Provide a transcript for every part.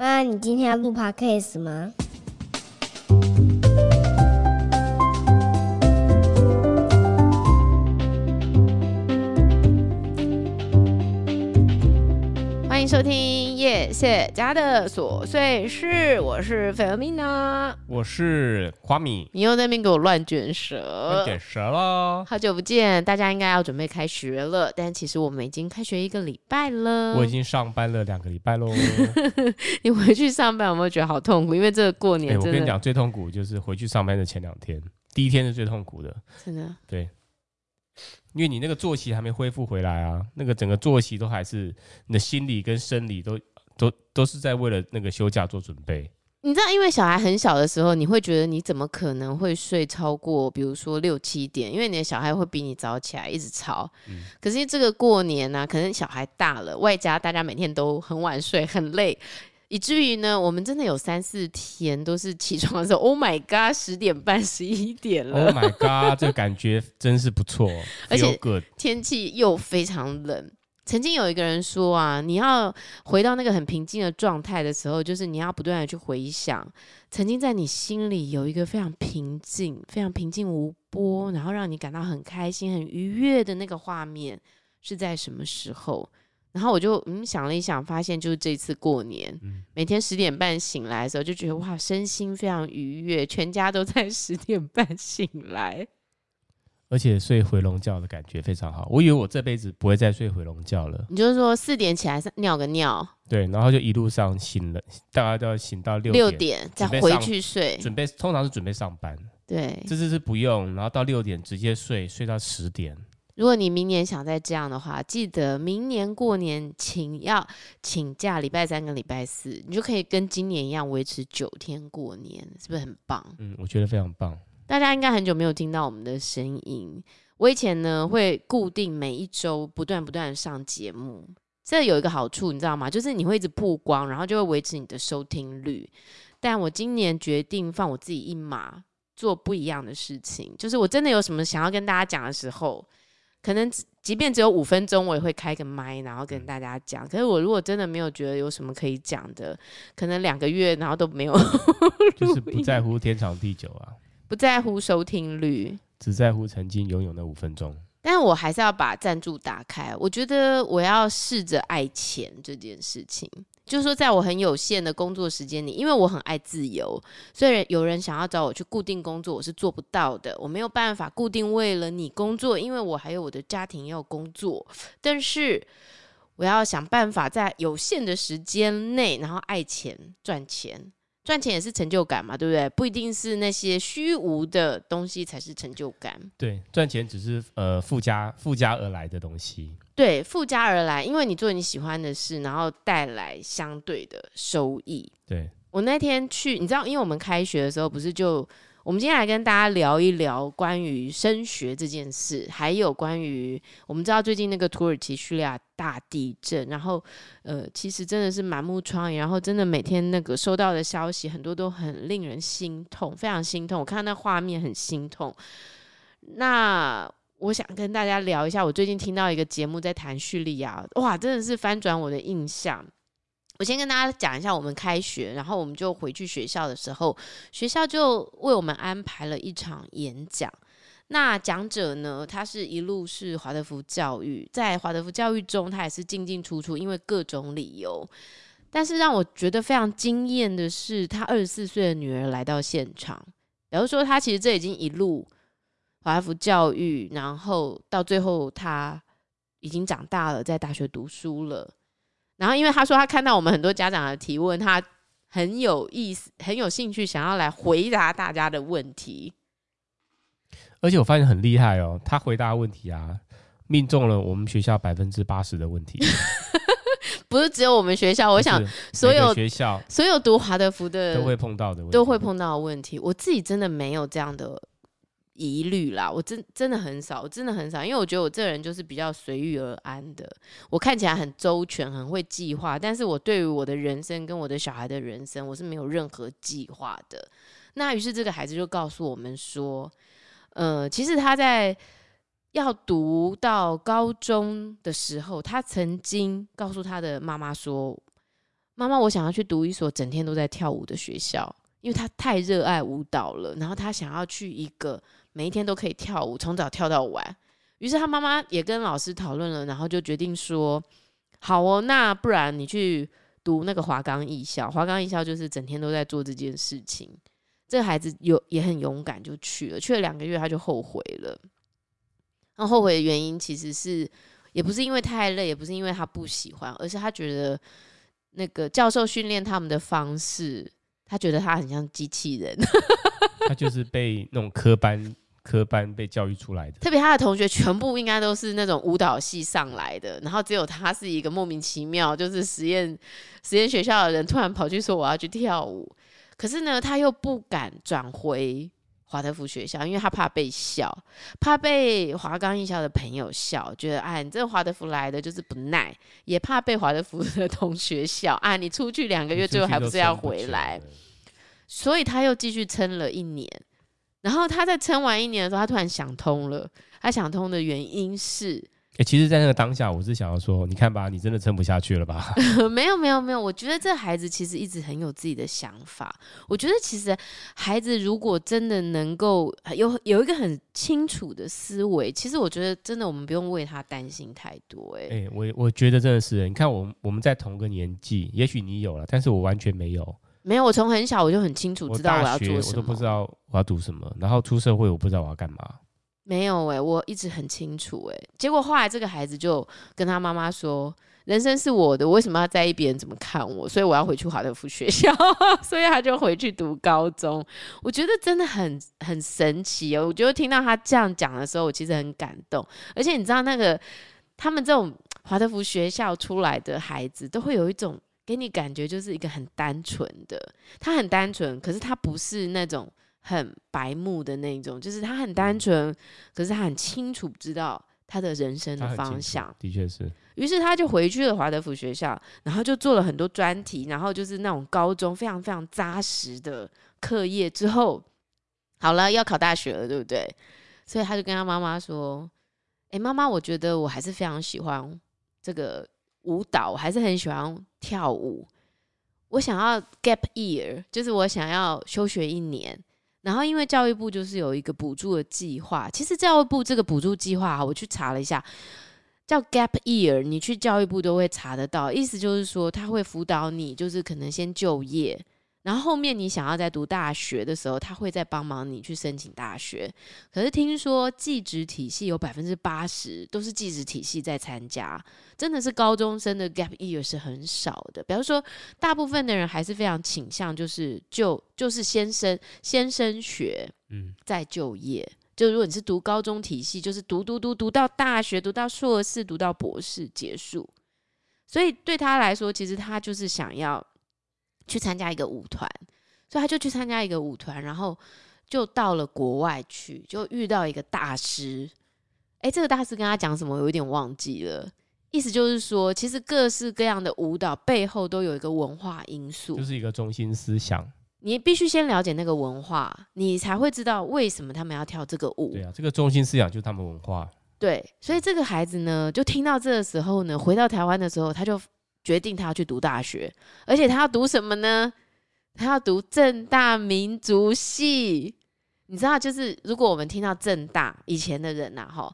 妈，你今天要录 podcast 吗？收听叶谢家的琐碎事，我是费尔米娜，我是花米，你又在那边给我乱卷舌，乱卷舌了。好久不见，大家应该要准备开学了，但其实我们已经开学一个礼拜了，我已经上班了两个礼拜喽。你回去上班有没有觉得好痛苦？因为这个过年，欸，我跟你讲，最痛苦就是回去上班的前两天，第一天是最痛苦的，真的，对。因为你那个作息还没恢复回来啊，那个整个作息都还是你的心理跟生理都都都是在为了那个休假做准备。你知道，因为小孩很小的时候，你会觉得你怎么可能会睡超过，比如说六七点，因为你的小孩会比你早起来，一直吵。嗯。可是这个过年呢，啊，可能小孩大了，外加大家每天都很晚睡，很累。以至于呢，我们真的有三四天都是起床的时候，Oh my God，十点半、十一点了。Oh my God，这个感觉真是不错，而且天气又非常冷。曾经有一个人说啊，你要回到那个很平静的状态的时候，就是你要不断的去回想，曾经在你心里有一个非常平静、非常平静无波，然后让你感到很开心、很愉悦的那个画面是在什么时候？然后我就嗯想了一想，发现就是这次过年，嗯、每天十点半醒来的时候，就觉得哇，身心非常愉悦，全家都在 十点半醒来，而且睡回笼觉的感觉非常好。我以为我这辈子不会再睡回笼觉了。你就是说四点起来尿个尿，对，然后就一路上醒了，大概都要醒到六六点再回去睡，准备通常是准备上班，对，这次是不用，然后到六点直接睡，睡到十点。如果你明年想再这样的话，记得明年过年请要请假，礼拜三跟礼拜四，你就可以跟今年一样维持九天过年，是不是很棒？嗯，我觉得非常棒。大家应该很久没有听到我们的声音。我以前呢会固定每一周不断不断上节目，这有一个好处，你知道吗？就是你会一直曝光，然后就会维持你的收听率。但我今年决定放我自己一马，做不一样的事情，就是我真的有什么想要跟大家讲的时候。可能即便只有五分钟，我也会开个麦，然后跟大家讲。可是我如果真的没有觉得有什么可以讲的，可能两个月然后都没有，就是不在乎天长地久啊，不在乎收听率，只在乎曾经拥有那五分钟。但是我还是要把赞助打开。我觉得我要试着爱钱这件事情。就是说，在我很有限的工作时间里，因为我很爱自由，所以有人想要找我去固定工作，我是做不到的。我没有办法固定为了你工作，因为我还有我的家庭要工作。但是我要想办法在有限的时间内，然后爱钱赚钱。赚钱也是成就感嘛，对不对？不一定是那些虚无的东西才是成就感。对，赚钱只是呃附加附加而来的东西。对，附加而来，因为你做你喜欢的事，然后带来相对的收益。对，我那天去，你知道，因为我们开学的时候不是就。我们今天来跟大家聊一聊关于升学这件事，还有关于我们知道最近那个土耳其叙利亚大地震，然后呃，其实真的是满目疮痍，然后真的每天那个收到的消息很多都很令人心痛，非常心痛。我看到那画面很心痛。那我想跟大家聊一下，我最近听到一个节目在谈叙利亚，哇，真的是翻转我的印象。我先跟大家讲一下，我们开学，然后我们就回去学校的时候，学校就为我们安排了一场演讲。那讲者呢，他是一路是华德福教育，在华德福教育中，他也是进进出出，因为各种理由。但是让我觉得非常惊艳的是，他二十四岁的女儿来到现场，比如说他其实这已经一路华德福教育，然后到最后他已经长大了，在大学读书了。然后，因为他说他看到我们很多家长的提问，他很有意思，很有兴趣，想要来回答大家的问题。而且我发现很厉害哦，他回答问题啊，命中了我们学校百分之八十的问题。不是只有我们学校，我想所有学校，所有读华德福的都会碰到的问题，都会碰到的问题。我自己真的没有这样的。疑虑啦，我真真的很少，我真的很少，因为我觉得我这个人就是比较随遇而安的。我看起来很周全，很会计划，但是我对于我的人生跟我的小孩的人生，我是没有任何计划的。那于是这个孩子就告诉我们说，呃，其实他在要读到高中的时候，他曾经告诉他的妈妈说：“妈妈，我想要去读一所整天都在跳舞的学校，因为他太热爱舞蹈了。然后他想要去一个每一天都可以跳舞，从早跳到晚。于是他妈妈也跟老师讨论了，然后就决定说：好哦，那不然你去读那个华冈艺校。华冈艺校就是整天都在做这件事情。这个孩子有也很勇敢，就去了。去了两个月，他就后悔了。然后后悔的原因其实是，也不是因为太累，也不是因为他不喜欢，而是他觉得。那个教授训练他们的方式，他觉得他很像机器人。他就是被那种科班科班被教育出来的。特别他的同学全部应该都是那种舞蹈系上来的，然后只有他是一个莫名其妙，就是实验实验学校的人突然跑去说我要去跳舞，可是呢，他又不敢转回。华德福学校，因为他怕被笑，怕被华冈艺校的朋友笑，觉得哎，你这个华德福来的就是不耐，也怕被华德福的同学笑啊，你出去两个月，最后还不是要回来，所以他又继续撑了一年，然后他在撑完一年的时候，他突然想通了，他想通的原因是。欸、其实，在那个当下，我是想要说，你看吧，你真的撑不下去了吧？没有，没有，没有。我觉得这孩子其实一直很有自己的想法。我觉得，其实孩子如果真的能够有有一个很清楚的思维，其实我觉得真的我们不用为他担心太多、欸。哎，哎，我我觉得真的是，你看我们我们在同个年纪，也许你有了，但是我完全没有。没有，我从很小我就很清楚知道我要做什么，我都不知道我要读什么，然后出社会我不知道我要干嘛。没有哎、我一直很清楚哎、结果后来这个孩子就跟他妈妈说：“人生是我的，我为什么要在意别人怎么看我？所以我要回去华德福学校。”所以他就回去读高中。我觉得真的很很神奇哦。我觉得听到他这样讲的时候，我其实很感动。而且你知道，那个他们这种华德福学校出来的孩子，都会有一种给你感觉，就是一个很单纯的。他很单纯，可是他不是那种。很白目的那种，就是他很单纯，可是他很清楚知道他的人生的方向。的确是。于是他就回去了华德福学校，然后就做了很多专题，然后就是那种高中非常非常扎实的课业。之后好了，要考大学了，对不对？所以他就跟他妈妈说：“哎，妈妈，我觉得我还是非常喜欢这个舞蹈，我还是很喜欢跳舞。我想要 gap year，就是我想要休学一年。”然后，因为教育部就是有一个补助的计划，其实教育部这个补助计划，我去查了一下，叫 Gap Year，你去教育部都会查得到。意思就是说，他会辅导你，就是可能先就业。然后后面你想要在读大学的时候，他会再帮忙你去申请大学。可是听说技职体系有百分之八十都是技职体系在参加，真的是高中生的 gap year 是很少的。比方说，大部分的人还是非常倾向就是就就是先升先升学，嗯，再就业。就如果你是读高中体系，就是读读读读到大学，读到硕士，读到博士结束。所以对他来说，其实他就是想要。去参加一个舞团，所以他就去参加一个舞团，然后就到了国外去，就遇到一个大师。诶，这个大师跟他讲什么？我有点忘记了。意思就是说，其实各式各样的舞蹈背后都有一个文化因素，就是一个中心思想。你必须先了解那个文化，你才会知道为什么他们要跳这个舞。对啊，这个中心思想就是他们文化。对，所以这个孩子呢，就听到这个时候呢，回到台湾的时候，他就。决定他要去读大学，而且他要读什么呢？他要读正大民族系。你知道，就是如果我们听到正大以前的人呐，哈，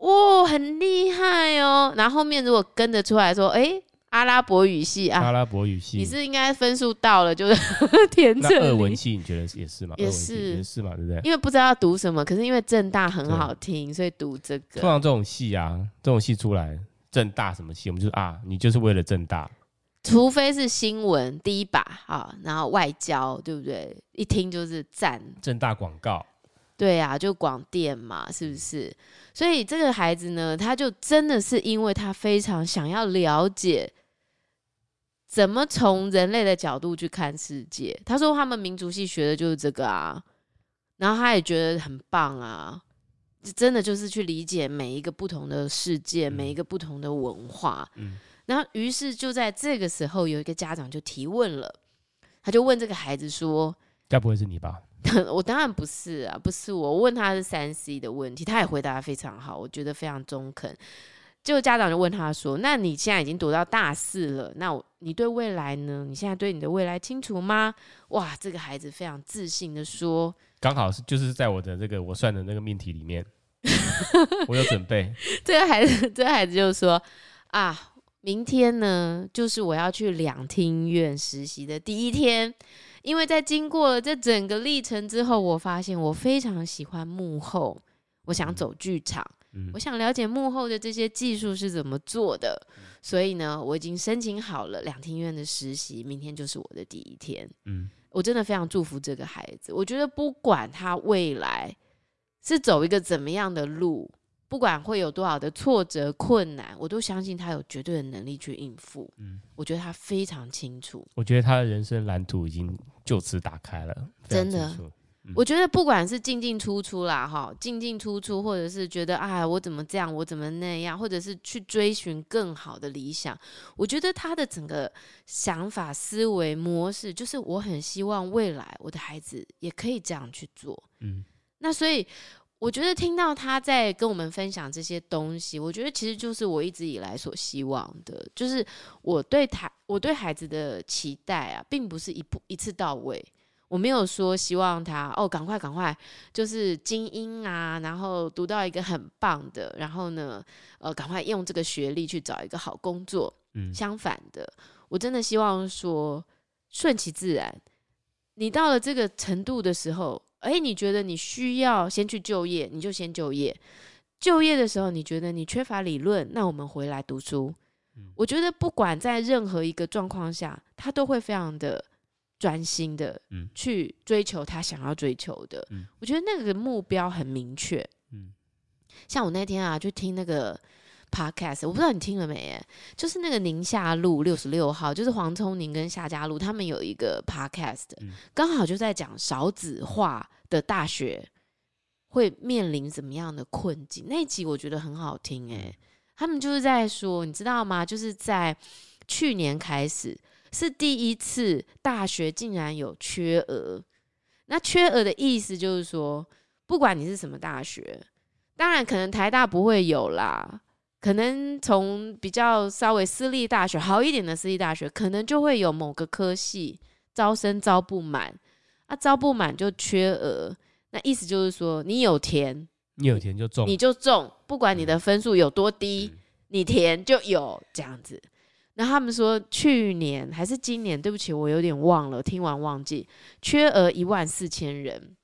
哇，很厉害哦。然后后面如果跟着出来说，哎，阿拉伯语系啊，阿拉伯语系，你是应该分数到了，就是 填这。俄文系你觉得也是吗？也是，也是嘛，对不对？因为不知道要读什么，可是因为正大很好听，所以读这个。通常这种系啊，这种系出来。政大什么系？我们就是啊，你就是为了正大，除非是新闻第一把啊，然后外交对不对？一听就是赞。正大广告，对啊，就广电嘛，是不是？所以这个孩子呢，他就真的是因为他非常想要了解怎么从人类的角度去看世界。他说他们民族系学的就是这个啊，然后他也觉得很棒啊。真的就是去理解每一个不同的世界，嗯、每一个不同的文化。嗯，然后于是就在这个时候，有一个家长就提问了，他就问这个孩子说：“该不会是你吧？” 我当然不是啊，不是我。我问他是三 C 的问题，他也回答得非常好，我觉得非常中肯。就家长就问他说：“那你现在已经读到大四了，那你对未来呢？你现在对你的未来清楚吗？”哇，这个孩子非常自信的说：“刚好是就是在我的这个我算的那个命题里面，我有准备。”这个孩子，这个孩子就说：“啊，明天呢，就是我要去两厅院实习的第一天。”因为在经过了这整个历程之后，我发现我非常喜欢幕后，我想走剧场，嗯、我想了解幕后的这些技术是怎么做的，嗯、所以呢，我已经申请好了两厅院的实习，明天就是我的第一天。嗯，我真的非常祝福这个孩子，我觉得不管他未来是走一个怎么样的路。不管会有多少的挫折困难，我都相信他有绝对的能力去应付。嗯，我觉得他非常清楚。我觉得他的人生蓝图已经就此打开了，真的。嗯、我觉得不管是进进出出啦，哈，进进出出，或者是觉得哎，我怎么这样，我怎么那样，或者是去追寻更好的理想，我觉得他的整个想法、思维模式，就是我很希望未来我的孩子也可以这样去做。嗯，那所以。我觉得听到他在跟我们分享这些东西，我觉得其实就是我一直以来所希望的，就是我对他，我对孩子的期待啊，并不是一步一次到位。我没有说希望他哦，赶快赶快就是精英啊，然后读到一个很棒的，然后呢，呃，赶快用这个学历去找一个好工作。嗯，相反的，我真的希望说顺其自然。你到了这个程度的时候。哎，你觉得你需要先去就业，你就先就业。就业的时候，你觉得你缺乏理论，那我们回来读书。嗯，我觉得不管在任何一个状况下，他都会非常的专心的去追求他想要追求的。嗯，我觉得那个目标很明确。嗯，像我那天啊，就听那个。Podcast，我不知道你听了没？哎，就是那个宁夏路六十六号，就是黄聪宁跟夏家路他们有一个 Podcast，刚好就在讲少子化的大学会面临怎么样的困境。那一集我觉得很好听，哎，他们就是在说，你知道吗？就是在去年开始是第一次大学竟然有缺额。那缺额的意思就是说，不管你是什么大学，当然可能台大不会有啦。可能从比较稍微私立大学好一点的私立大学，可能就会有某个科系招生招不满，啊，招不满就缺额，那意思就是说你有填，你有填就中，你就中，不管你的分数有多低，嗯、你填就有这样子。那他们说去年还是今年，对不起，我有点忘了，听完忘记，缺额一万四千人。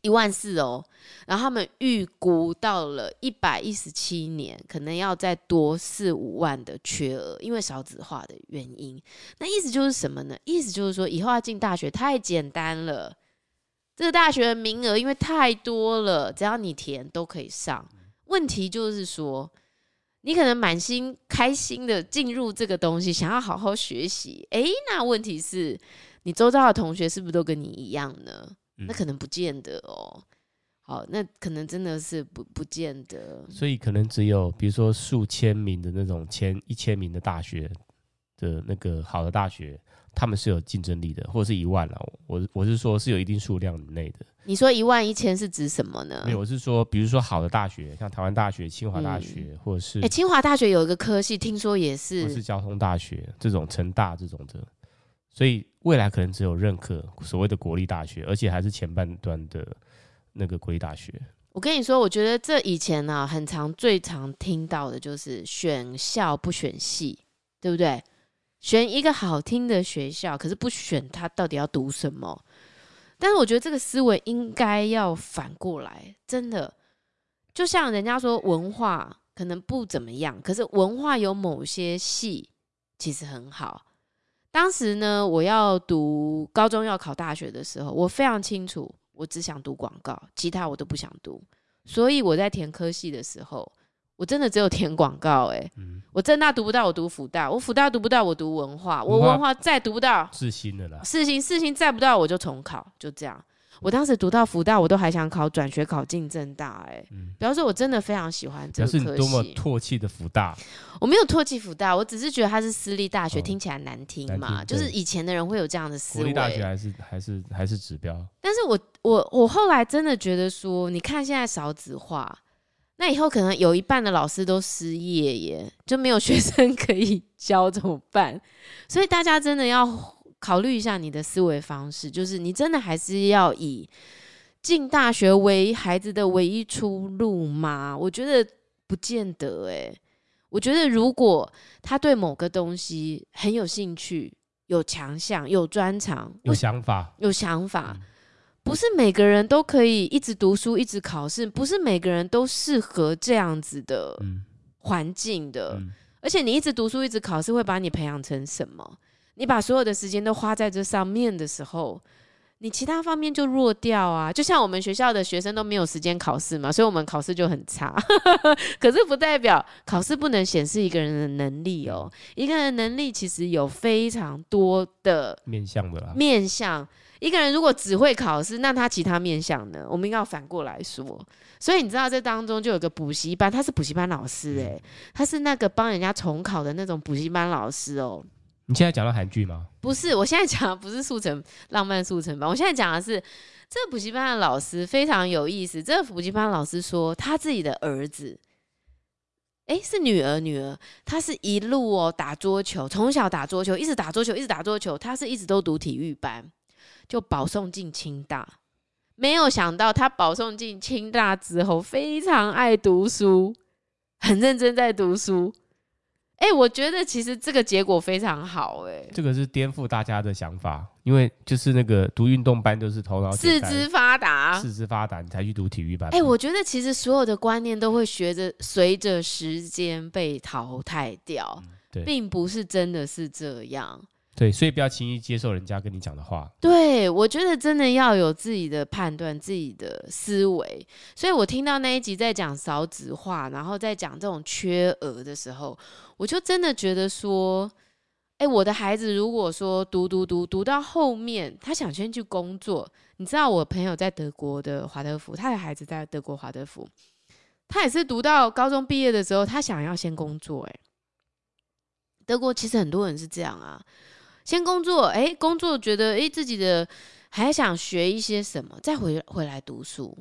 一万四哦，然后他们预估到了一百一十七年，可能要再多四五万的缺额，因为少子化的原因。那意思就是什么呢？意思就是说，以后要进大学太简单了，这个大学的名额因为太多了，只要你填都可以上。问题就是说，你可能满心开心的进入这个东西，想要好好学习。诶，那问题是你周遭的同学是不是都跟你一样呢？那可能不见得哦，好，那可能真的是不不见得，所以可能只有比如说数千名的那种千一千名的大学的那个好的大学，他们是有竞争力的，或者是一万了。我我是说是有一定数量以内的。你说一万一千是指什么呢？没有，我是说，比如说好的大学，像台湾大学、清华大学，嗯、或者是哎，清华大学有一个科系，听说也是，或是交通大学这种成大这种的。所以未来可能只有认可所谓的国立大学，而且还是前半段的那个国立大学。我跟你说，我觉得这以前呢、啊，很常最常听到的就是选校不选系，对不对？选一个好听的学校，可是不选他到底要读什么。但是我觉得这个思维应该要反过来，真的，就像人家说文化可能不怎么样，可是文化有某些系其实很好。当时呢，我要读高中要考大学的时候，我非常清楚，我只想读广告，其他我都不想读。所以我在填科系的时候，我真的只有填广告、欸。哎、嗯，我政大读不到，我读辅大；我辅大读不到，我读文化；我文化再读不到，四星的啦，四星四星再不到，我就重考，就这样。我当时读到福大，我都还想考转学考进政大、欸，哎、嗯，比方说我真的非常喜欢这个科系。是你多么唾弃的辅大？我没有唾弃福大，我只是觉得它是私立大学，哦、听起来难听嘛。听就是以前的人会有这样的思维。私立大学还是还是还是指标。但是我我我后来真的觉得说，你看现在少子化，那以后可能有一半的老师都失业耶，就没有 学生可以教，怎么办？所以大家真的要考虑一下你的思维方式，就是你真的还是要以进大学为孩子的唯一出路吗？我觉得不见得诶。我觉得如果他对某个东西很有兴趣、有强项、有专长、有想法、有想法。不是每个人都可以一直读书、一直考试，不是每个人都适合这样子的环境的。而且你一直读书、一直考试，会把你培养成什么？你把所有的时间都花在这上面的时候，你其他方面就弱掉啊。就像我们学校的学生都没有时间考试嘛，所以我们考试就很差。可是不代表考试不能显示一个人的能力哦。一个人的能力其实有非常多的面向的啦，面向。一个人如果只会考试，那他其他面向呢？我们应该要反过来说。所以你知道这当中就有个补习班，他是补习班老师诶、欸，他是那个帮人家重考的那种补习班老师哦、喔。你现在讲到韩剧吗？不是，我现在讲的不是速成浪漫速成班，我现在讲的是这个补习班的老师非常有意思。这个补习班老师说他自己的儿子，诶，是女儿女儿，她是一路哦打桌球，从小打桌球，一直打桌球，一直打桌球，她是一直都读体育班。就保送进清大，没有想到他保送进清大之后，非常爱读书，很认真在读书。哎、欸，我觉得其实这个结果非常好、欸，哎，这个是颠覆大家的想法，因为就是那个读运动班都是头脑四肢发达，四肢发达你才去读体育班。哎、欸，我觉得其实所有的观念都会学着随着时间被淘汰掉，并不是真的是这样。对，所以不要轻易接受人家跟你讲的话。对，我觉得真的要有自己的判断、自己的思维。所以我听到那一集在讲少子化，然后在讲这种缺额的时候，我就真的觉得说，哎，我的孩子如果说读读读读到后面，他想先去工作。你知道，我朋友在德国的华德福，他的孩子在德国华德福，他也是读到高中毕业的时候，他想要先工作。哎，德国其实很多人是这样啊。先工作，哎、欸，工作觉得哎、欸，自己的还想学一些什么，再回回来读书。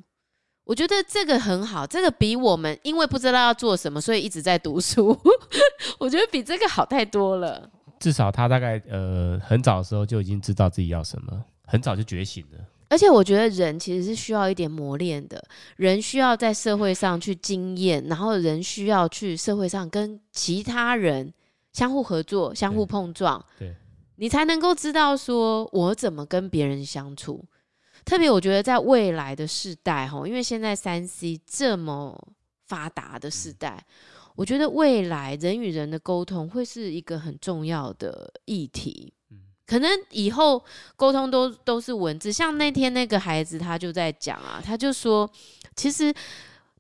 我觉得这个很好，这个比我们因为不知道要做什么，所以一直在读书，我觉得比这个好太多了。至少他大概呃很早的时候就已经知道自己要什么，很早就觉醒了。而且我觉得人其实是需要一点磨练的，人需要在社会上去经验，然后人需要去社会上跟其他人相互合作、相互碰撞。对。对你才能够知道说，我怎么跟别人相处。特别我觉得在未来的世代，哈，因为现在三 C 这么发达的时代，我觉得未来人与人的沟通会是一个很重要的议题。可能以后沟通都都是文字，像那天那个孩子他就在讲啊，他就说，其实。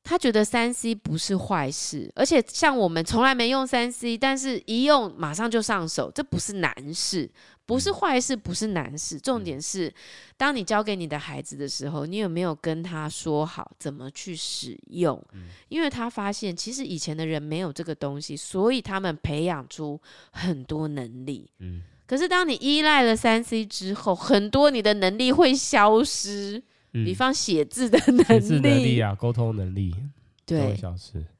他觉得三 C 不是坏事，而且像我们从来没用三 C，但是一用马上就上手，这不是难事，不是坏事，不是难事。重点是，当你教给你的孩子的时候，你有没有跟他说好怎么去使用？因为他发现其实以前的人没有这个东西，所以他们培养出很多能力。可是当你依赖了三 C 之后，很多你的能力会消失。比方写字的能力，写字能力。啊，沟通能力，对，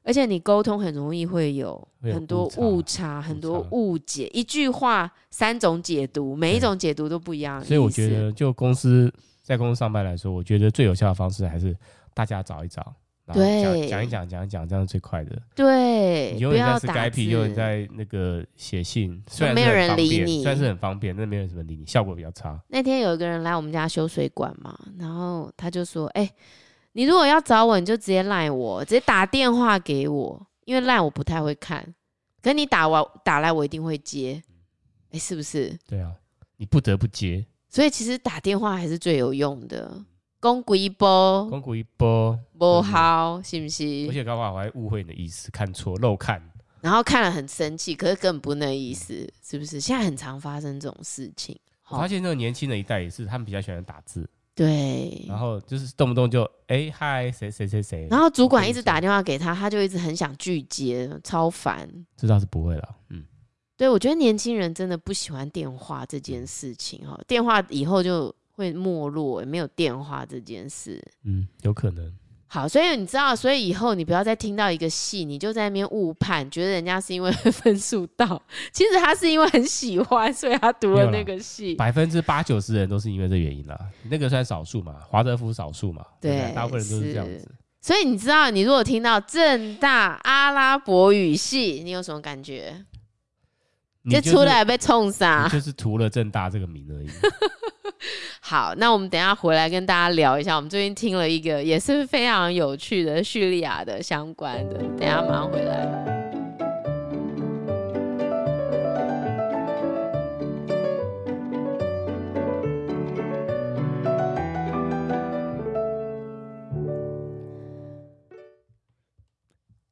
而且你沟通很容易会有很多误差，很多误解，一句话三种解读，每一种解读都不一样。所以我觉得，就公司在公司上班来说，我觉得最有效的方式还是大家找一找。对，讲一讲，讲一讲，这样是最快的。对，你永远在是 Skype，永远在那个写信，虽然没有人理你，虽然是很方便，但没有人什么理你，效果比较差。那天有一个人来我们家修水管嘛，然后他就说：“哎、欸，你如果要找我，你就直接赖我，直接打电话给我，因为赖我不太会看，可你打完打来，我一定会接。哎、欸，是不是？对啊，你不得不接。所以其实打电话还是最有用的。”讲几波，讲几波，不好，是不是？而且刚好我还误会你的意思，看错漏看，然后看了很生气，可是根本不那意思，嗯、是不是？现在很常发生这种事情。我发现那个年轻的一代也是，他们比较喜欢打字，对，然后就是动不动就哎嗨，谁谁谁谁，然后主管一直打电话给他，他就一直很想拒接，超烦。这倒是不会了，嗯，对，我觉得年轻人真的不喜欢电话这件事情哈，电话以后就。会没落，也没有电话这件事。嗯，有可能。好，所以你知道，所以以后你不要再听到一个系，你就在那边误判，觉得人家是因为分数到，其实他是因为很喜欢，所以他读了那个系。百分之八九十人都是因为这原因啦，那个算少数嘛，华德福少数嘛，对，对，大部分人都是这样子。所以你知道，你如果听到正大阿拉伯语系，你有什么感觉？你、就是、出来被冲杀，就是图了正大这个名而已。好，那我们等一下回来跟大家聊一下。我们最近听了一个也是非常有趣的叙利亚的相关的，等下马上回来。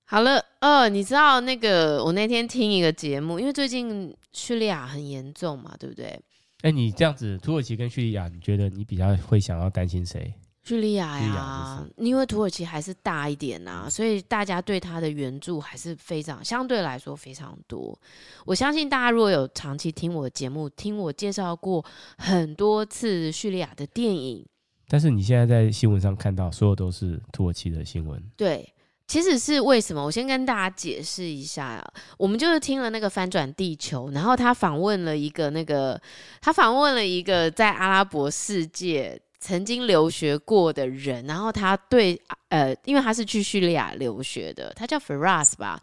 好了，呃，你知道那个我那天听一个节目，因为最近叙利亚很严重嘛，对不对？哎，你这样子，土耳其跟叙利亚，你觉得你比较会想要担心谁？叙利亚呀，因为土耳其还是大一点呐，所以大家对他的援助还是非常相对来说非常多。我相信大家如果有长期听我的节目，听我介绍过很多次叙利亚的电影，但是你现在在新闻上看到，所有都是土耳其的新闻，对。其实是为什么？我先跟大家解释一下。我们就是听了那个翻转地球，然后他访问了一个那个，他访问了一个在阿拉伯世界曾经留学过的人，然后他对呃，因为他是去叙利亚留学的，他叫 Faras 吧。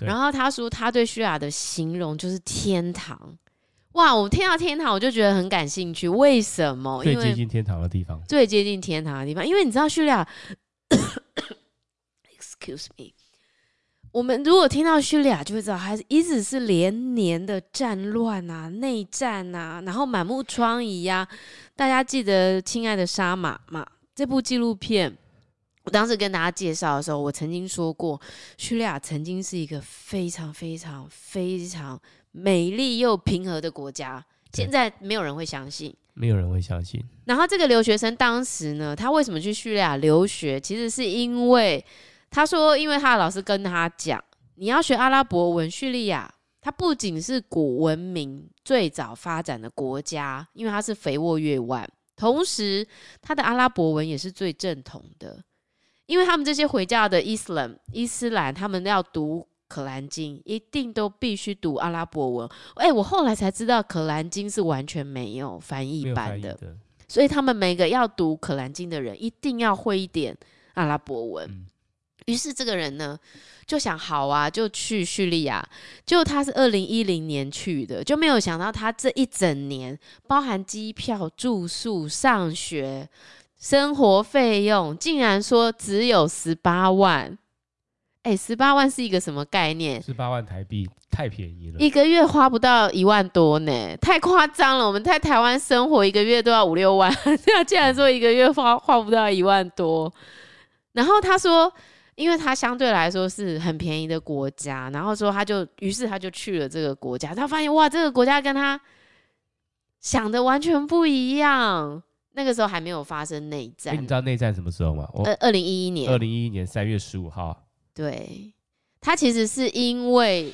然后他说他对叙利亚的形容就是天堂。哇，我听到天堂我就觉得很感兴趣。为什么？最接近天堂的地方。最接近天堂的地方，因为你知道叙利亚。Excuse me，我们如果听到叙利亚，就会知道还是一直是连年的战乱啊、内战啊，然后满目疮痍呀。大家记得《亲爱的沙马》吗？这部纪录片，我当时跟大家介绍的时候，我曾经说过，叙利亚曾经是一个非常非常非常美丽又平和的国家。现在没有人会相信，没有人会相信。然后这个留学生当时呢，他为什么去叙利亚留学？其实是因为。他说：“因为他的老师跟他讲，你要学阿拉伯文，叙利亚它不仅是古文明最早发展的国家，因为它是肥沃越万，同时它的阿拉伯文也是最正统的，因为他们这些回教的伊斯兰伊斯兰，他们要读可兰经，一定都必须读阿拉伯文。哎，我后来才知道，可兰经是完全没有翻译版的，的，所以他们每个要读可兰经的人，一定要会一点阿拉伯文。嗯”于是这个人呢，就想好啊，就去叙利亚。就他是二零一零年去的，就没有想到他这一整年，包含机票、住宿、上学、生活费用，竟然说只有十八万。哎，十八万是一个什么概念？十八万台币太便宜了，一个月花不到一万多呢，太夸张了。我们在台湾生活一个月都要五六万，现在竟然说一个月花花不到一万多。然后他说。因为他相对来说是很便宜的国家，然后说他就，于是他就去了这个国家，他发现哇，这个国家跟他想的完全不一样。那个时候还没有发生内战。欸，你知道内战什么时候吗？呃，二零一一年。二零一一年三月十五号。对，他其实是因为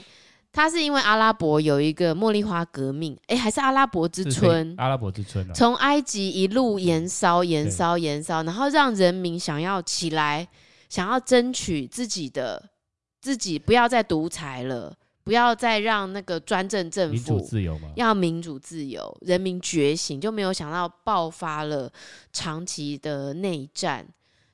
他是因为阿拉伯有一个茉莉花革命，哎，还是阿拉伯之春？阿拉伯之春啊，从埃及一路延烧、延烧、延烧，然后让人民想要起来。想要争取自己的自己，不要再独裁了，不要再让那个专政政府民主自由吗？要民主自由，人民觉醒，就没有想到爆发了长期的内战，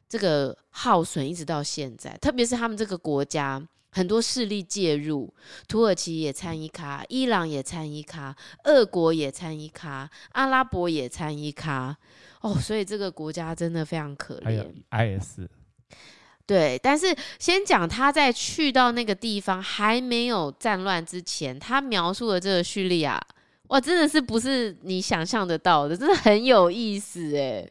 这个耗损一直到现在。特别是他们这个国家很多势力介入，土耳其也参一咖，伊朗也参一咖，俄国也参一咖，阿拉伯也参一咖。哦，所以这个国家真的非常可怜。还有 IS。对，但是先讲他在去到那个地方还没有战乱之前，他描述的这个叙利亚，哇，真的是不是你想象得到的，真的很有意思哎。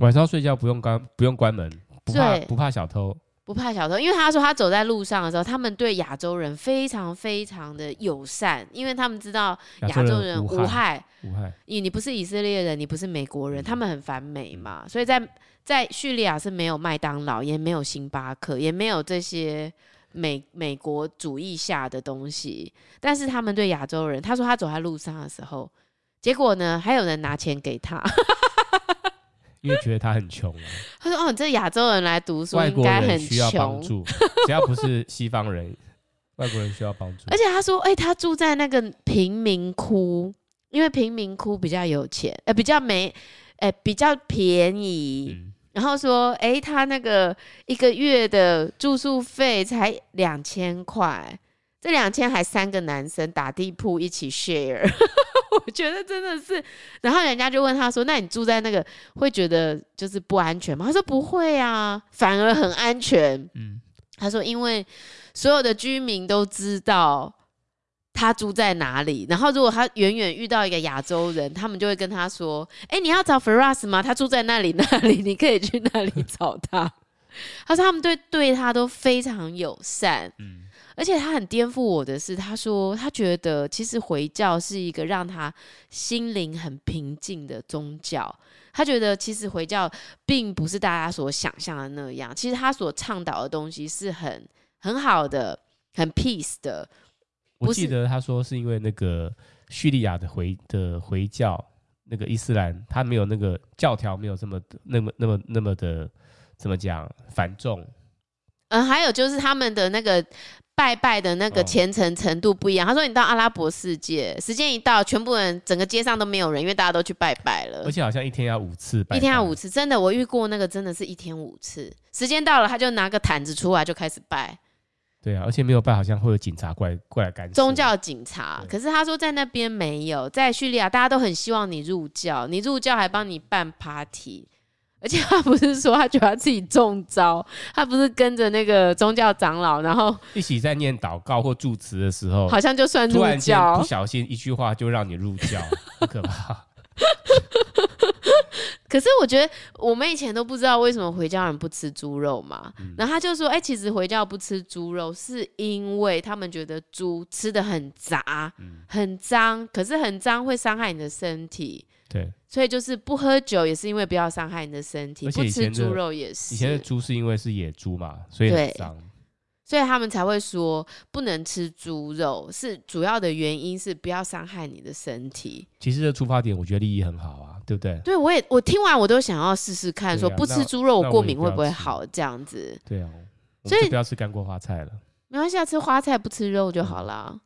晚上睡觉不用关不用关门，不怕不怕小偷，不怕小偷，因为他说他走在路上的时候，他们对亚洲人非常非常的友善，因为他们知道亚洲人无害无害，你你不是以色列人，你不是美国人，嗯、他们很反美嘛，所以在。在叙利亚是没有麦当劳，也没有星巴克，也没有这些美美国主义下的东西。但是他们对亚洲人，他说他走在路上的时候，结果呢，还有人拿钱给他，因为觉得他很穷、啊。他说：“哦，你这亚洲人来读书，外国人需要帮助，只要不是西方人，外国人需要帮助。”而且他说：“哎、欸，他住在那个贫民窟，因为贫民窟比较有钱，呃，比较没，呃，比较便宜。嗯”然后说：“哎、欸，他那个一个月的住宿费才两千块，这两千还三个男生打地铺一起 share。”我觉得真的是，然后人家就问他说：“那你住在那个会觉得就是不安全吗？”他说：“不会啊，反而很安全。”嗯，他说：“因为所有的居民都知道他住在哪里，然后如果他远远遇到一个亚洲人，他们就会跟他说：‘哎，你要找 Firas 吗？他住在那里，那里你可以去那里 找他。’他说他们对对他都非常友善。嗯。”而且他很颠覆我的是，他说他觉得其实回教是一个让他心灵很平静的宗教。他觉得其实回教并不是大家所想象的那样，其实他所倡导的东西是很很好的、很 peace 的。我记得他说是因为那个叙利亚的回的回教那个伊斯兰，他没有那个教条没有这么那么那么那么的怎么讲繁重。嗯，还有就是他们的那个。拜拜的那个虔诚程度不一样。他说：“你到阿拉伯世界，时间一到，全部人整个街上都没有人，因为大家都去拜拜了。而且好像一天要五次拜拜，一天要五次，真的，我遇过那个真的是一天五次。时间到了，他就拿个毯子出来就开始拜。对啊，而且没有拜，好像会有警察过来过来干涉。宗教警察，可是他说在那边没有，在叙利亚大家都很希望你入教，你入教还帮你办 party。”而且他不是说他觉得他自己中招，他不是跟着那个宗教长老，然后一起在念祷告或祝词的时候，好像就算入教，不小心一句话就让你入教，很可怕。可是我觉得我们以前都不知道为什么回教人不吃猪肉嘛，嗯、然后他就说，哎、欸，其实回教不吃猪肉是因为他们觉得猪吃的很杂，嗯、很脏，可是很脏会伤害你的身体。对，所以就是不喝酒也是因为不要伤害你的身体，不吃猪肉也是。以前的猪是因为是野猪嘛，所以很脏，所以他们才会说不能吃猪肉，是主要的原因是不要伤害你的身体。其实这出发点我觉得利益很好啊，对不对？对，我也我听完我都想要试试看，说不吃猪肉我过敏会不会好这样子？对啊，所以不要吃干锅花菜了，没关系，吃花菜不吃肉就好了。嗯、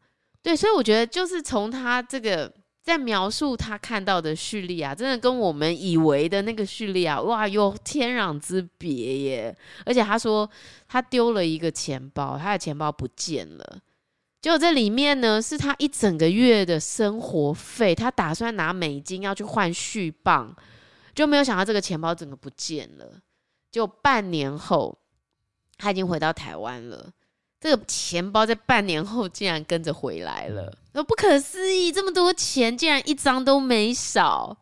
对，所以我觉得就是从他这个。在描述他看到的叙利亚，真的跟我们以为的那个叙利亚，哇，有天壤之别耶！而且他说他丢了一个钱包，他的钱包不见了，结果这里面呢是他一整个月的生活费，他打算拿美金要去换续棒，就没有想到这个钱包整个不见了。就半年后，他已经回到台湾了。这个钱包在半年后竟然跟着回来了，那不可思议！这么多钱竟然一张都没少，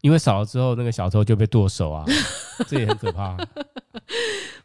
因为少了之后，那个小偷就被剁手啊，这也很可怕。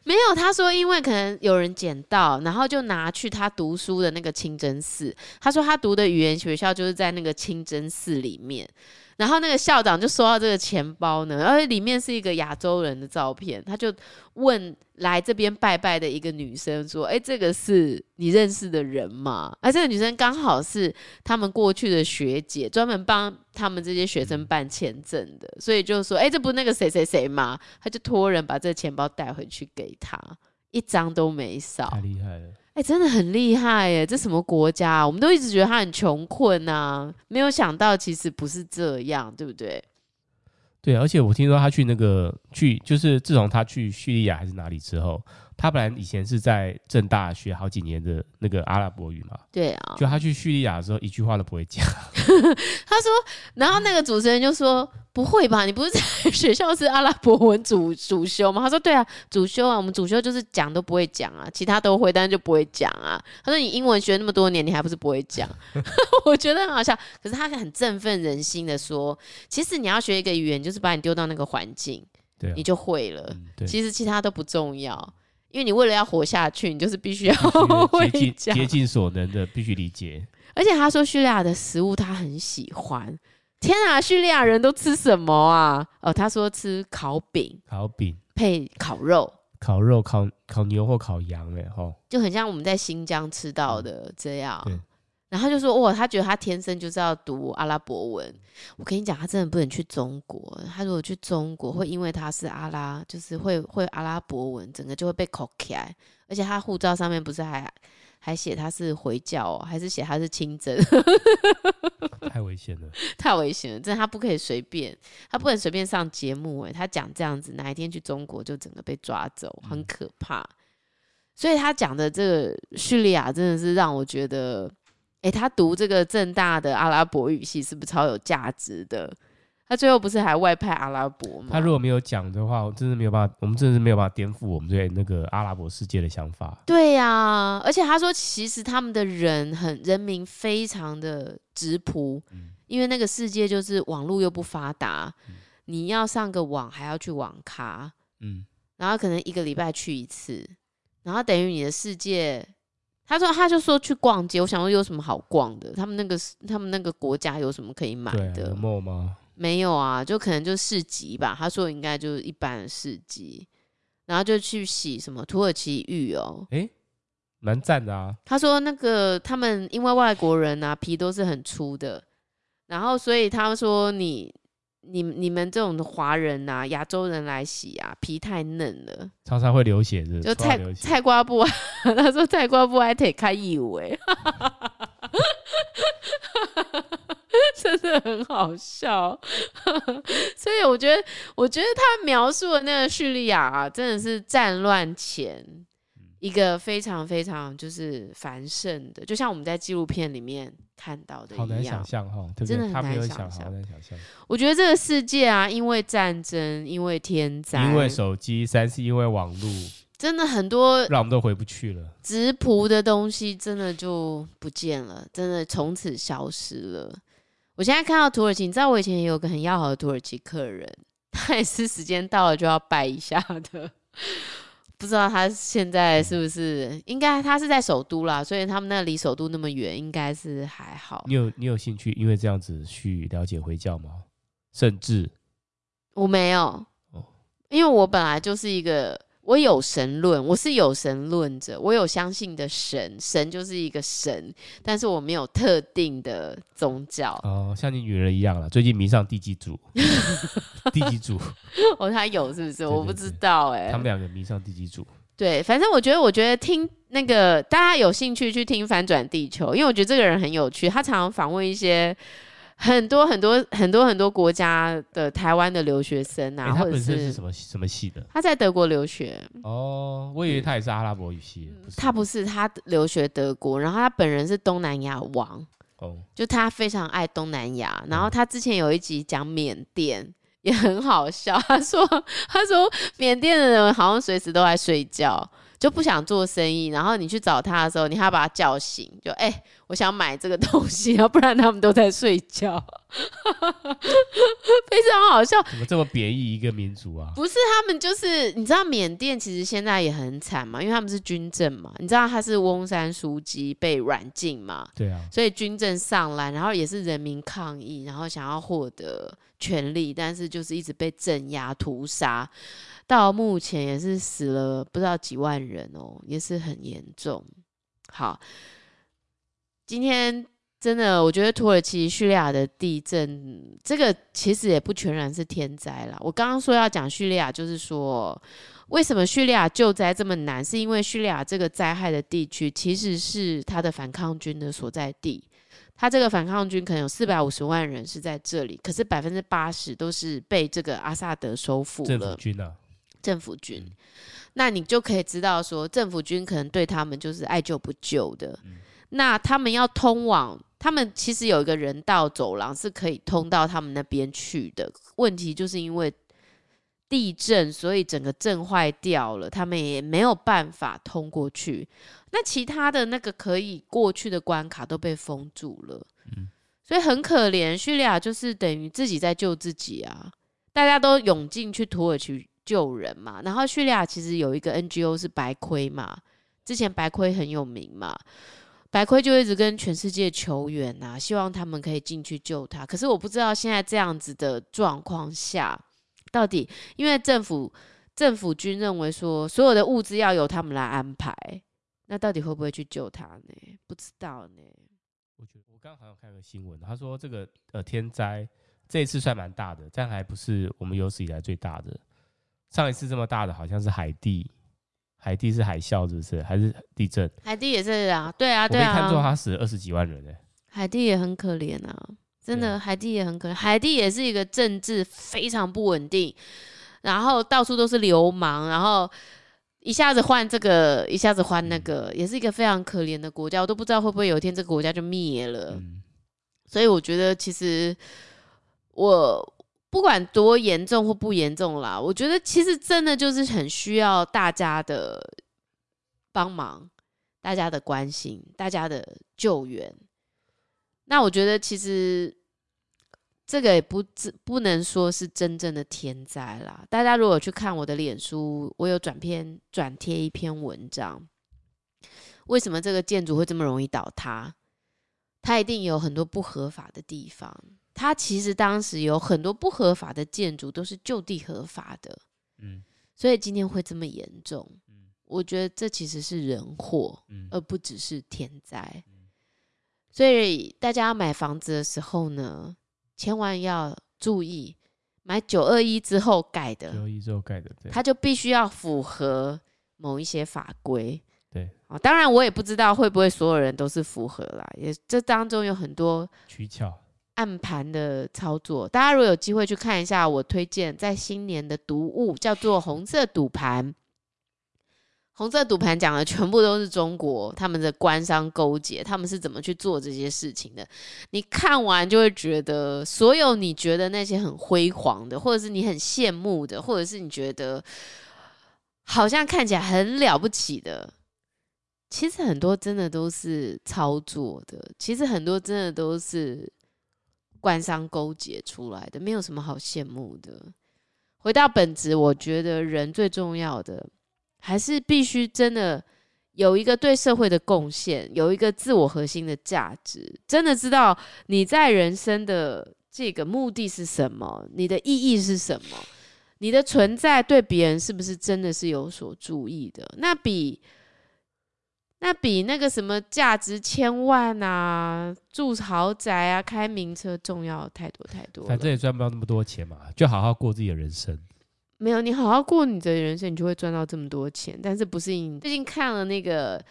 没有，他说因为可能有人捡到，然后就拿去他读书的那个清真寺。他说他读的语言学校就是在那个清真寺里面。然后那个校长就收到这个钱包呢，而且里面是一个亚洲人的照片，他就问来这边拜拜的一个女生说：“哎，这个是你认识的人吗？”而这个女生刚好是他们过去的学姐，专门帮他们这些学生办签证的，所以就说：“哎，这不那个谁谁谁吗？”他就托人把这个钱包带回去给他，一张都没少，太厉害了。哎、真的很厉害耶！这什么国家？我们都一直觉得他很穷困啊，没有想到其实不是这样，对不对？对，而且我听说他去那个去，就是自从他去叙利亚还是哪里之后。他本来以前是在正大学好几年的那个阿拉伯语嘛，对啊，就他去叙利亚的时候一句话都不会讲。他说，然后那个主持人就说：“不会吧？你不是在学校是阿拉伯文主主修吗？”他说：“对啊，主修啊，我们主修就是讲都不会讲啊，其他都会，但是就不会讲啊。”他说：“你英文学那么多年，你还不是不会讲？” 我觉得很好笑，可是他很振奋人心的说：“其实你要学一个语言，就是把你丢到那个环境，对啊，你就会了。嗯，其实其他都不重要。”因为你为了要活下去，你就是必须要 会竭尽竭尽所能的必须理解。而且他说叙利亚的食物他很喜欢。天啊，叙利亚人都吃什么啊？哦，他说吃烤饼，烤饼配烤肉，烤肉烤烤牛或烤羊，哎吼，就很像我们在新疆吃到的这样。对，然后就说哇，他觉得他天生就是要读阿拉伯文。我跟你讲，他真的不能去中国。他如果去中国，会因为他是阿拉，就是会会阿拉伯文，整个就会被扣起来。而且他护照上面不是还还写他是回教哦，还是写他是清真？太危险了，太危险了！真的，他不可以随便，他不能随便上节目。哎，他讲这样子，哪一天去中国就整个被抓走，很可怕。嗯、所以他讲的这个叙利亚真的是让我觉得，哎，他读这个正大的阿拉伯语系是不是超有价值的？他最后不是还外派阿拉伯吗？他如果没有讲的话，我真的没有办法，我们真的是没有办法颠覆我们对那个阿拉伯世界的想法。对呀、啊，而且他说，其实他们的人很人民非常的质朴，嗯、因为那个世界就是网络又不发达，嗯、你要上个网还要去网咖，嗯，然后可能一个礼拜去一次，然后等于你的世界。他说，他就说去逛街，我想说有什么好逛的？他们那个他们那个国家有什么可以买的？有 mall 吗？没有啊，就可能就市集吧。他说应该就是一般的市集，然后就去洗什么土耳其浴哦。诶，蛮赞的啊。他说那个他们因为外国人啊皮都是很粗的，然后所以他说你你你们这种华人啊亚洲人来洗啊皮太嫩了，常常会流血的。就菜菜瓜布，他说菜瓜布还得开义务哎。真的很好笑，所以我觉得，我觉得他描述的那个叙利亚啊，真的是战乱前一个非常非常就是繁盛的，就像我们在纪录片里面看到的一样。好难想象哈，真的很难想象。我觉得这个世界啊，因为战争，因为天灾，因为手机、三是因为网络，真的很多让我们都回不去了。直朴的东西真的就不见了，真的从此消失了。我现在看到土耳其，你知道我以前也有个很要好的土耳其客人，他也是时间到了就要拜一下的。不知道他现在是不是？应该他是在首都啦，所以他们那离首都那么远，应该是还好。你有你有兴趣因为这样子去了解回教吗？甚至我没有，因为我本来就是一个。我有神论，我是有神论者，我有相信的神，神就是一个神，但是我没有特定的宗教。哦，像你女人一样了，最近迷上地基主，地基主，哦，他有是不是？我不知道哎、欸。他们两个迷上地基主。对，反正我觉得，我觉得听那个大家有兴趣去听反转地球，因为我觉得这个人很有趣，他常常访问一些。很多很多很多很多国家的台湾的留学生啊，欸、他本身是什么什么系的？他在德国留学。哦，我以为他也是阿拉伯语系。他不是，他留学德国，然后他本人是东南亚王。哦，就他非常爱东南亚。然后他之前有一集讲缅甸，嗯、也很好笑。他说，他说缅甸的人好像随时都在睡觉。就不想做生意，然后你去找他的时候，你还要把他叫醒，就哎、欸，我想买这个东西，要不然他们都在睡觉，非常好笑。怎么这么贬义一个民族啊？不是，他们就是你知道缅甸其实现在也很惨嘛，因为他们是军政嘛，你知道他是翁山书记被软禁嘛，对啊，所以军政上来，然后也是人民抗议，然后想要获得权利，但是就是一直被镇压屠杀。到目前也是死了不知道几万人哦，也是很严重。好，今天真的我觉得土耳其叙利亚的地震，这个其实也不全然是天灾啦。我刚刚说要讲叙利亚，就是说为什么叙利亚救灾这么难，是因为叙利亚这个灾害的地区其实是他的反抗军的所在地。他这个反抗军可能有四百五十万人是在这里，可是百分之八十都是被这个阿萨德收复了。政府军啊。政府军，那你就可以知道说，政府军可能对他们就是爱救不救的。嗯、那他们要通往，他们其实有一个人道走廊是可以通到他们那边去的。问题就是因为地震，所以整个镇坏掉了，他们也没有办法通过去。那其他的那个可以过去的关卡都被封住了，嗯、所以很可怜。叙利亚就是等于自己在救自己啊！大家都涌进去土耳其。救人嘛，然后叙利亚其实有一个 NGO 是白盔嘛，之前白盔很有名嘛，白盔就一直跟全世界求援呐、啊，希望他们可以进去救他。可是我不知道现在这样子的状况下，到底因为政府政府军认为说所有的物资要由他们来安排，那到底会不会去救他呢？不知道呢。我觉得我刚刚好像看个新闻，他说这个呃天灾这一次算蛮大的，但还不是我们有史以来最大的。上一次这么大的好像是海地，海地是海啸，是不是？还是地震？海地也是啊，对啊，对啊。我没看错，他死了二十几万人呢、欸。海地也很可怜啊，真的，海地也很可怜。海地也是一个政治非常不稳定，然后到处都是流氓，然后。一下子换这个，一下子换那个，也是一个非常可怜的国家。我都不知道会不会有一天这个国家就灭了。嗯。所以我觉得，其实我不管多严重或不严重啦，我觉得其实真的就是很需要大家的帮忙、大家的关心、大家的救援。那我觉得其实。这个也不不能说是真正的天灾啦。大家如果去看我的脸书，我有转篇转贴一篇文章，为什么这个建筑会这么容易倒塌？它一定有很多不合法的地方。它其实当时有很多不合法的建筑都是就地合法的，嗯，所以今天会这么严重。嗯，我觉得这其实是人祸，嗯，而不只是天灾。嗯，所以大家要买房子的时候呢，千万要注意，买九二一之后盖的，九二一之后盖的，它就必须要符合某一些法规。对，哦，当然我也不知道会不会所有人都是符合啦，也这当中有很多取巧、暗盘的操作。大家如果有机会去看一下，我推荐在新年的读物，叫做《红色赌盘》。红色赌盘讲的全部都是中国他们的官商勾结，他们是怎么去做这些事情的？你看完就会觉得，所有你觉得那些很辉煌的，或者是你很羡慕的，或者是你觉得好像看起来很了不起的，其实很多真的都是操作的，其实很多真的都是官商勾结出来的，没有什么好羡慕的。回到本质，我觉得人最重要的。还是必须真的有一个对社会的贡献，有一个自我核心的价值，真的知道你在人生的这个目的是什么，你的意义是什么，你的存在对别人是不是真的是有所注意的？那比那比那个什么价值千万啊，住豪宅啊，开名车重要太多太多。反正也赚不到那么多钱嘛，就好好过自己的人生。没有，你好好过你的人生，你就会赚到这么多钱。但是不是你最近看了那个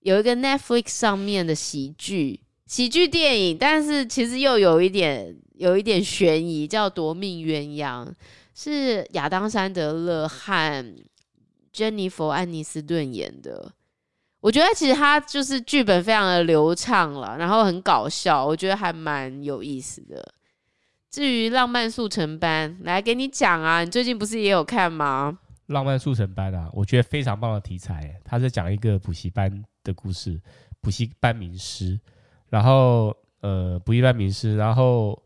有一个 Netflix 上面的喜剧喜剧电影，但是其实又有一点有一点悬疑，叫《夺命鸳鸯》，是亚当·山德勒和珍妮佛·安妮斯顿演的。我觉得其实他就是剧本非常的流畅了，然后很搞笑，我觉得还蛮有意思的。至于浪漫速成班，来给你讲啊！你最近不是也有看吗？浪漫速成班啊，我觉得非常棒的题材。他是讲一个补习班的故事，补习班名师，然后呃，补习班名师，然后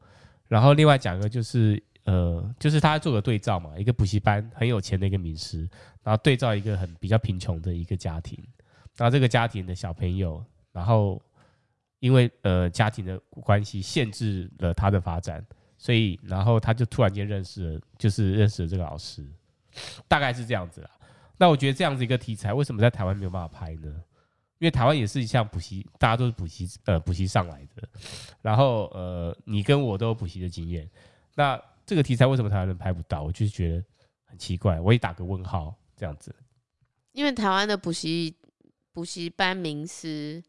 然后另外讲一个就是呃，就是他做个对照嘛，一个补习班很有钱的一个名师，然后对照一个很比较贫穷的一个家庭，那这个家庭的小朋友，然后因为呃家庭的关系限制了他的发展。所以，然后他就突然间认识了，就是认识了这个老师，大概是这样子啦。那我觉得这样子一个题材，为什么在台湾没有办法拍呢？因为台湾也是像补习，大家都是补习呃补习上来的，然后呃你跟我都有补习的经验，那这个题材为什么台湾人拍不到？我就是觉得很奇怪，我也打个问号这样子。因为台湾的补习补习班名师。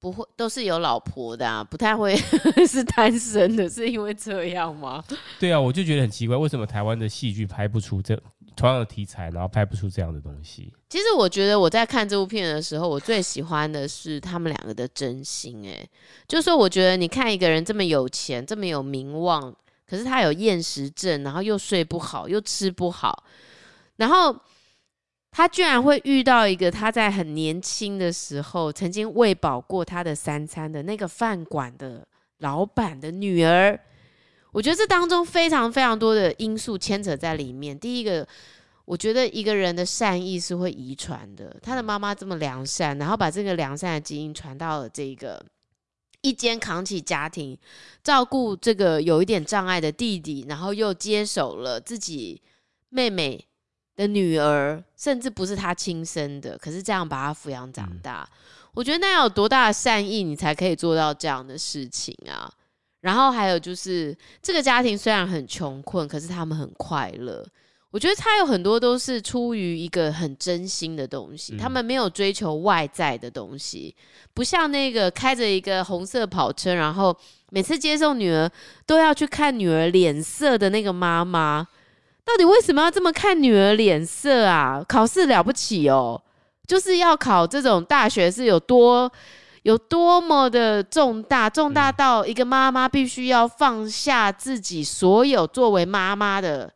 不会都是有老婆的啊，不太会 是单身的，是因为这样吗？对啊，我就觉得很奇怪，为什么台湾的戏剧拍不出这同样的题材，然后拍不出这样的东西？其实我觉得我在看这部片的时候，我最喜欢的是他们两个的真心。哎，就是说，我觉得你看一个人这么有钱，这么有名望，可是他有厌食症，然后又睡不好，又吃不好，然后。他居然会遇到一个他在很年轻的时候曾经喂饱过他的三餐的那个饭馆的老板的女儿，我觉得这当中非常非常多的因素牵扯在里面。第一个，我觉得一个人的善意是会遗传的。他的妈妈这么良善，然后把这个良善的基因传到了这个一肩扛起家庭，照顾这个有一点障碍的弟弟，然后又接手了自己妹妹。的女儿，甚至不是他亲生的，可是这样把他抚养长大，我觉得那要有多大的善意，你才可以做到这样的事情啊？然后还有就是，这个家庭虽然很穷困，可是他们很快乐。我觉得他有很多都是出于一个很真心的东西，嗯、他们没有追求外在的东西，不像那个开着一个红色跑车，然后每次接送女儿都要去看女儿脸色的那个妈妈，到底为什么要这么看女儿脸色啊？考试了不起哦，就是要考这种大学是有多有多么的重大，重大到一个妈妈必须要放下自己所有作为妈妈的。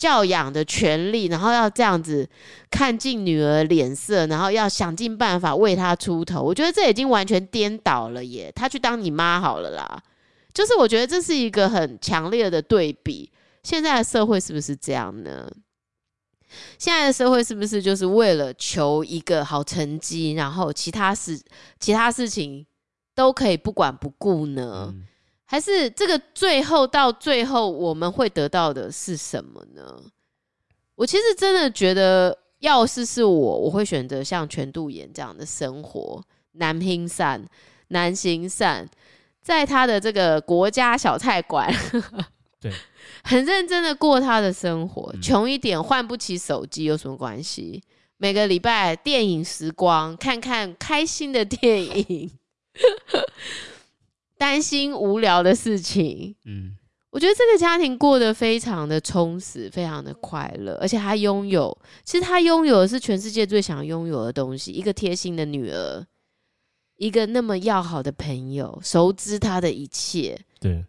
教养的权利，然后要这样子看尽女儿脸色，然后要想尽办法为她出头。我觉得这已经完全颠倒了耶！她去当你妈好了啦。就是我觉得这是一个很强烈的对比。现在的社会是不是这样呢？现在的社会是不是就是为了求一个好成绩，然后其他事其他事情都可以不管不顾呢？嗯还是这个最后到最后我们会得到的是什么呢？我其实真的觉得，要是是我，我会选择像全度妍这样的生活，男拼散，男行善，在他的这个国家小菜馆，对，很认真的过他的生活，穷一点换不起手机有什么关系？每个礼拜电影时光，看看开心的电影。担心无聊的事情，嗯，我觉得这个家庭过得非常的充实，非常的快乐，而且他拥有，其实他拥有的是全世界最想拥有的东西，一个贴心的女儿，一个那么要好的朋友，熟知他的一切。对，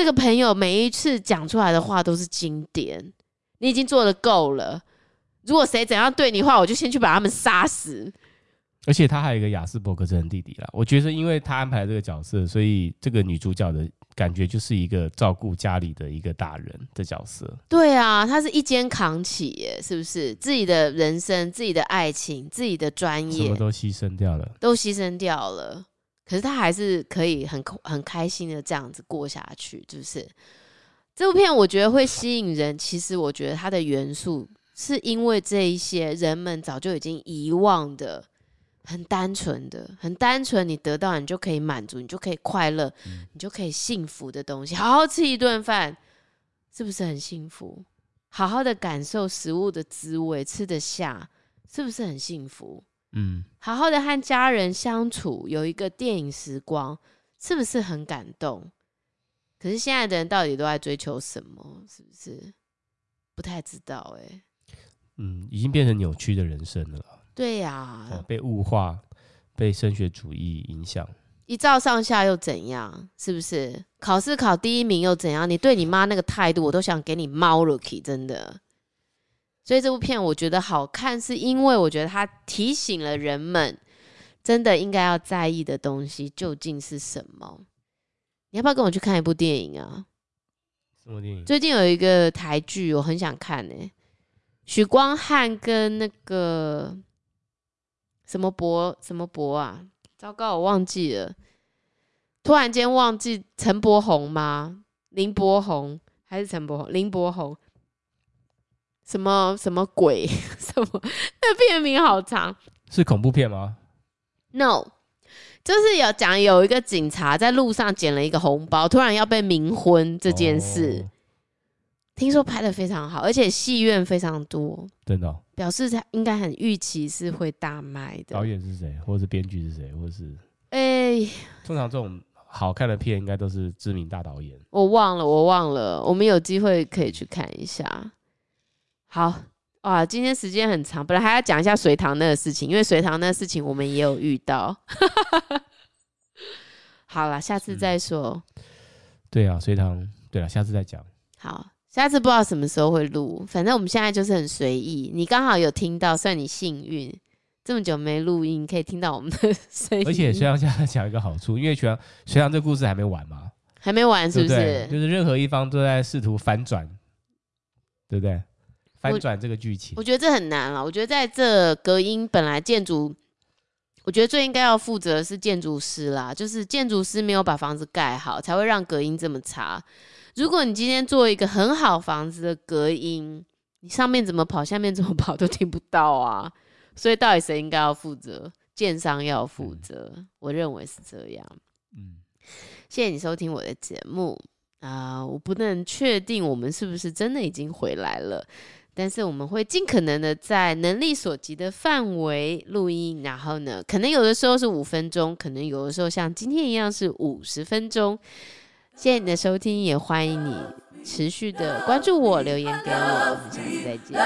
这个朋友每一次讲出来的话都是经典，你已经做的够了。如果谁怎样对你的话，我就先去把他们杀死。而且他还有一个雅斯伯格症弟弟啦，我觉得因为他安排这个角色，所以这个女主角的感觉就是一个照顾家里的一个大人的角色。对啊，他是一肩扛起耶，是不是？自己的人生、自己的爱情、自己的专业，什么都牺牲掉了，都牺牲掉了。可是他还是可以很很开心的这样子过下去，是不是？这部片我觉得会吸引人，其实我觉得它的元素是因为这一些人们早就已经遗忘的。很单纯的，很单纯，你得到你就可以满足，你就可以快乐，嗯、你就可以幸福的东西。好好吃一顿饭，是不是很幸福？好好的感受食物的滋味，吃得下，是不是很幸福？嗯，好好的和家人相处，有一个电影时光，是不是很感动？可是现在的人到底都在追求什么？是不是？不太知道哎、欸。嗯，已经变成扭曲的人生了。对呀、啊哦，被物化，被升学主义影响，一照上下又怎样？是不是？考试考第一名又怎样？你对你妈那个态度，我都想给你猫了真的。所以这部片我觉得好看，是因为我觉得它提醒了人们，真的应该要在意的东西究竟是什么？你要不要跟我去看一部电影啊？什么电影？最近有一个台剧，我很想看呢、欸。许光汉跟那个。什么博什么博啊？糟糕，我忘记了。突然间忘记陈柏宏吗？林柏宏还是陈柏宏？林柏宏？什么什么鬼？什么？那片名好长。是恐怖片吗？No，就是有讲有一个警察在路上捡了一个红包，突然要被冥婚这件事。哦听说拍的非常好，而且戏院非常多，真的、哦、表示他应该很预期是会大卖的。导演是谁，或者是编剧是谁，或者是？哎、欸，通常这种好看的片应该都是知名大导演。我忘了，我忘了，我们有机会可以去看一下。好啊，今天时间很长，本来还要讲一下隋唐那个事情，因为隋唐那个事情我们也有遇到。好了，下次再说。对啊，隋唐，对了，下次再讲。好。下次不知道什么时候会录，反正我们现在就是很随意。你刚好有听到，算你幸运。这么久没录音，可以听到我们的 声音。而且隋唐现在讲一个好处，因为隋唐隋唐这故事还没完嘛，还没完是不是？对对就是任何一方都在试图反转，对不对？反转这个剧情我，我觉得这很难了。我觉得在这隔音本来建筑，我觉得最应该要负责的是建筑师啦，就是建筑师没有把房子盖好，才会让隔音这么差。如果你今天做一个很好房子的隔音，你上面怎么跑，下面怎么跑都听不到啊！所以到底谁应该要负责？建商要负责，嗯、我认为是这样。嗯，谢谢你收听我的节目啊、呃，我不能确定我们是不是真的已经回来了，但是我们会尽可能的在能力所及的范围录音，然后呢，可能有的时候是五分钟，可能有的时候像今天一样是五十分钟。谢谢你的收听，也欢迎你持续的关注我，留言给我，我们下次再见。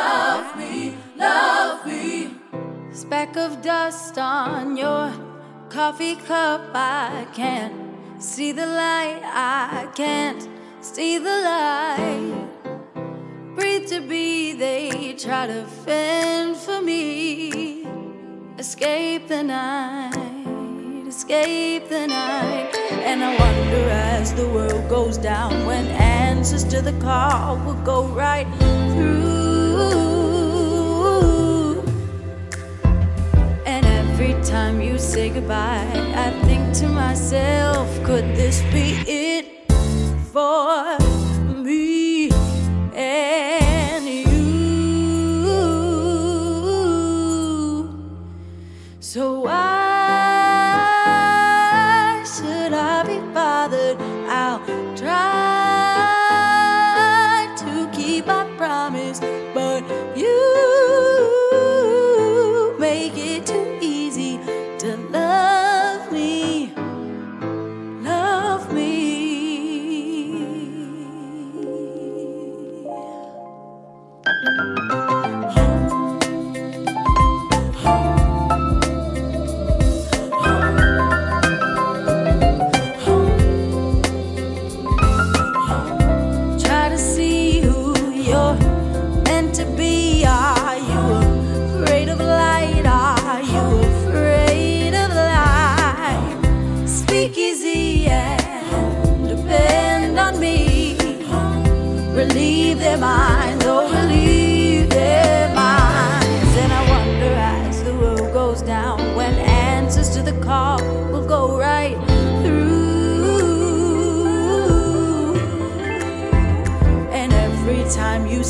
Breathe to be, they try to fend for me. Escape the night escape the night. And I wonder as the world goes down when answers to the call will go right through. And every time you say goodbye, I think to myself, could this be it for me? So I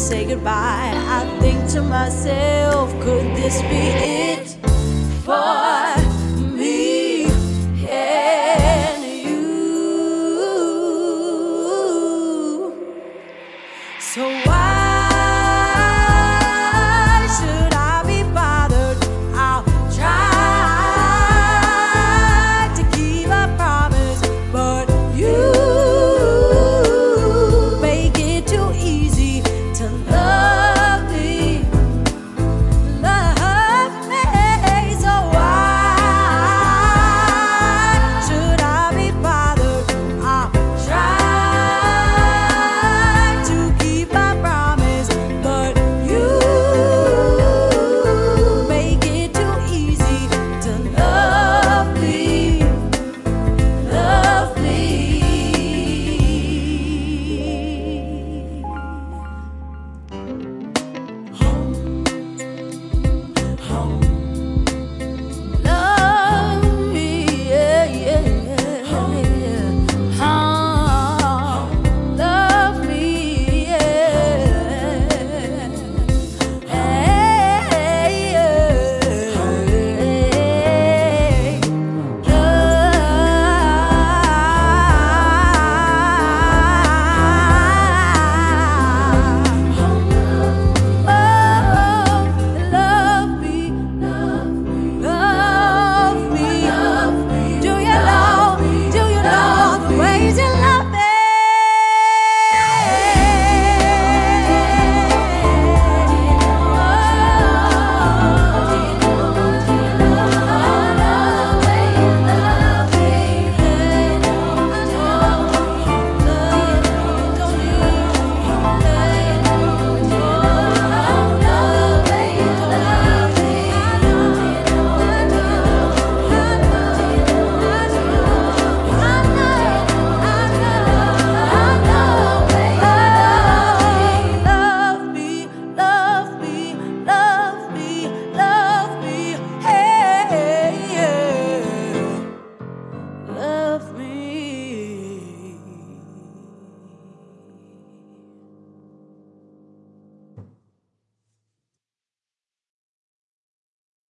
say goodbye, I think to myself, could this be it? For